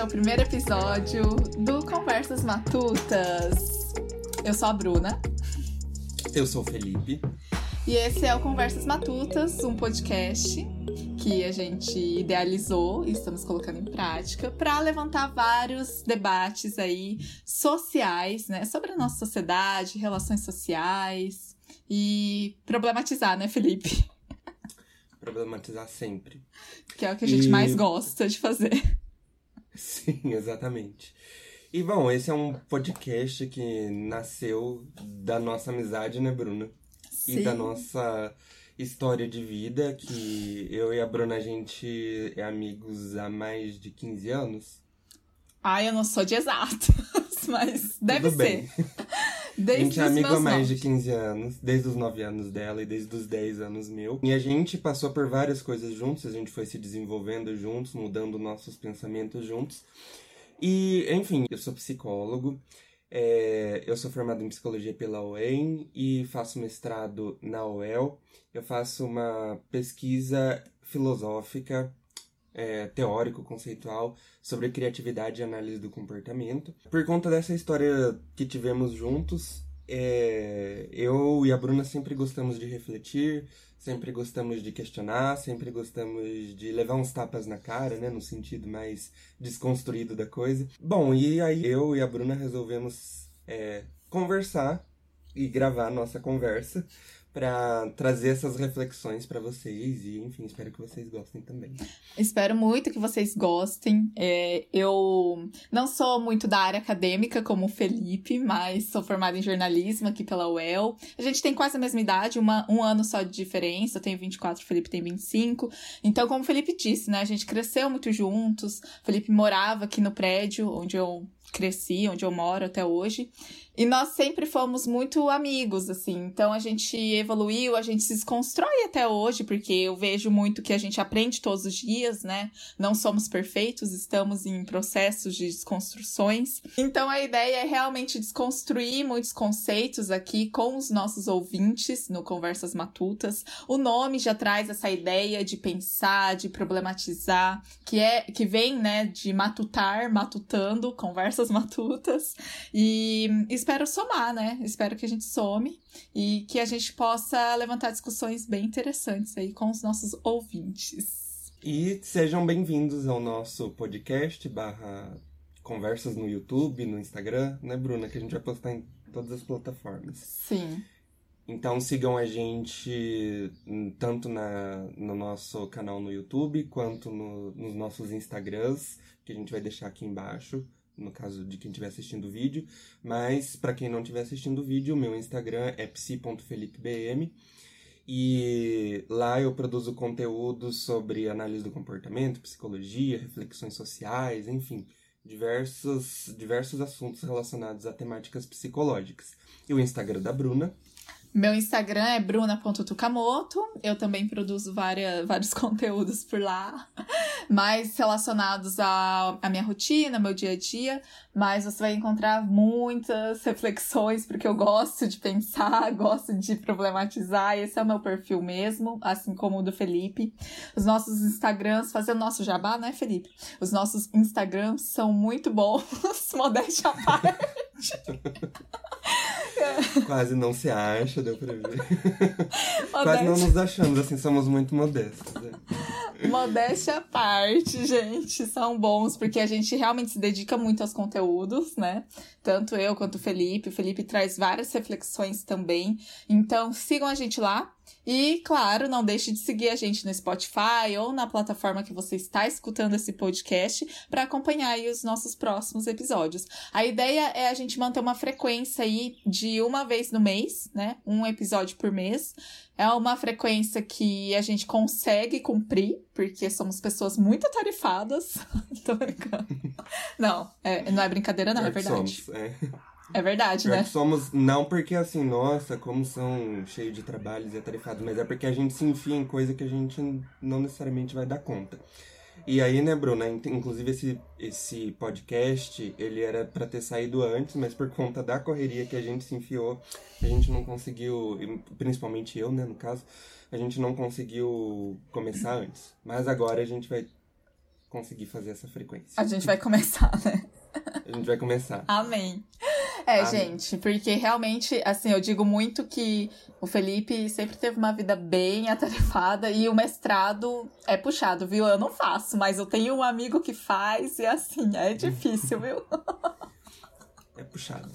é o primeiro episódio do Conversas Matutas. Eu sou a Bruna. Eu sou o Felipe. E esse é o Conversas Matutas, um podcast que a gente idealizou e estamos colocando em prática para levantar vários debates aí sociais, né, sobre a nossa sociedade, relações sociais e problematizar, né, Felipe? Problematizar sempre. Que é o que a gente e... mais gosta de fazer. Sim, exatamente. E bom, esse é um podcast que nasceu da nossa amizade, né, Bruna? Sim. E da nossa história de vida, que eu e a Bruna, a gente é amigos há mais de 15 anos. Ai, eu não sou de exatos, mas deve Tudo ser. Bem. Desde a gente é amigo há mais de 15 anos, desde os 9 anos dela e desde os 10 anos meu. E a gente passou por várias coisas juntos, a gente foi se desenvolvendo juntos, mudando nossos pensamentos juntos. E, enfim, eu sou psicólogo, é, eu sou formado em psicologia pela UEM e faço mestrado na UEL. Eu faço uma pesquisa filosófica é, teórico, conceitual, sobre criatividade e análise do comportamento. Por conta dessa história que tivemos juntos, é, eu e a Bruna sempre gostamos de refletir, sempre gostamos de questionar, sempre gostamos de levar uns tapas na cara, né, no sentido mais desconstruído da coisa. Bom, e aí eu e a Bruna resolvemos é, conversar e gravar a nossa conversa para trazer essas reflexões para vocês e, enfim, espero que vocês gostem também. Espero muito que vocês gostem. É, eu não sou muito da área acadêmica como o Felipe, mas sou formada em jornalismo aqui pela UEL. A gente tem quase a mesma idade, uma, um ano só de diferença. Eu tenho 24, o Felipe tem 25. Então, como o Felipe disse, né, a gente cresceu muito juntos. O Felipe morava aqui no prédio onde eu cresci, onde eu moro até hoje. E nós sempre fomos muito amigos, assim. Então a gente evoluiu, a gente se desconstrói até hoje, porque eu vejo muito que a gente aprende todos os dias, né? Não somos perfeitos, estamos em processos de desconstruções. Então a ideia é realmente desconstruir muitos conceitos aqui com os nossos ouvintes no Conversas Matutas. O nome já traz essa ideia de pensar, de problematizar, que é que vem, né, de matutar, matutando, conversas matutas. E espero somar, né? Espero que a gente some e que a gente possa levantar discussões bem interessantes aí com os nossos ouvintes. E sejam bem-vindos ao nosso podcast barra conversas no YouTube, no Instagram, né, Bruna? Que a gente vai postar em todas as plataformas. Sim. Então sigam a gente tanto na, no nosso canal no YouTube quanto no, nos nossos Instagrams, que a gente vai deixar aqui embaixo no caso de quem estiver assistindo o vídeo, mas para quem não estiver assistindo o vídeo, o meu Instagram é psi.felipebm e lá eu produzo conteúdo sobre análise do comportamento, psicologia, reflexões sociais, enfim, diversos, diversos assuntos relacionados a temáticas psicológicas. E o Instagram da Bruna meu Instagram é bruna.tukamoto. Eu também produzo várias, vários conteúdos por lá, mais relacionados à, à minha rotina, meu dia a dia. Mas você vai encontrar muitas reflexões, porque eu gosto de pensar, gosto de problematizar. Esse é o meu perfil mesmo, assim como o do Felipe. Os nossos Instagrams, fazendo nosso jabá, né, Felipe? Os nossos Instagrams são muito bons, modéstia à parte. Quase não se acha, deu pra ver. Quase não nos achamos, assim, somos muito modestos. Né? Modéstia à parte, gente, são bons, porque a gente realmente se dedica muito aos conteúdos, né? Tanto eu quanto o Felipe. O Felipe traz várias reflexões também. Então, sigam a gente lá. E, claro, não deixe de seguir a gente no Spotify ou na plataforma que você está escutando esse podcast para acompanhar os nossos próximos episódios. A ideia é a gente manter uma frequência aí de uma vez no mês, né? Um episódio por mês. É uma frequência que a gente consegue cumprir, porque somos pessoas muito tarifadas. Tô brincando. Não, é, não é brincadeira, não, é verdade. Somos, é. É verdade, né? somos, não porque assim, nossa, como são cheios de trabalhos e atarefados, mas é porque a gente se enfia em coisa que a gente não necessariamente vai dar conta. E aí, né, Bruna, inclusive esse, esse podcast, ele era para ter saído antes, mas por conta da correria que a gente se enfiou, a gente não conseguiu, principalmente eu, né, no caso, a gente não conseguiu começar antes. Mas agora a gente vai conseguir fazer essa frequência. A gente vai começar, né? A gente vai começar. Amém. É, gente, porque realmente, assim, eu digo muito que o Felipe sempre teve uma vida bem atarefada e o mestrado é puxado, viu? Eu não faço, mas eu tenho um amigo que faz e, assim, é difícil, viu? É puxado.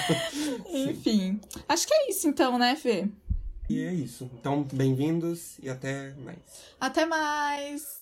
Enfim, acho que é isso então, né, Fê? E é isso. Então, bem-vindos e até mais. Até mais!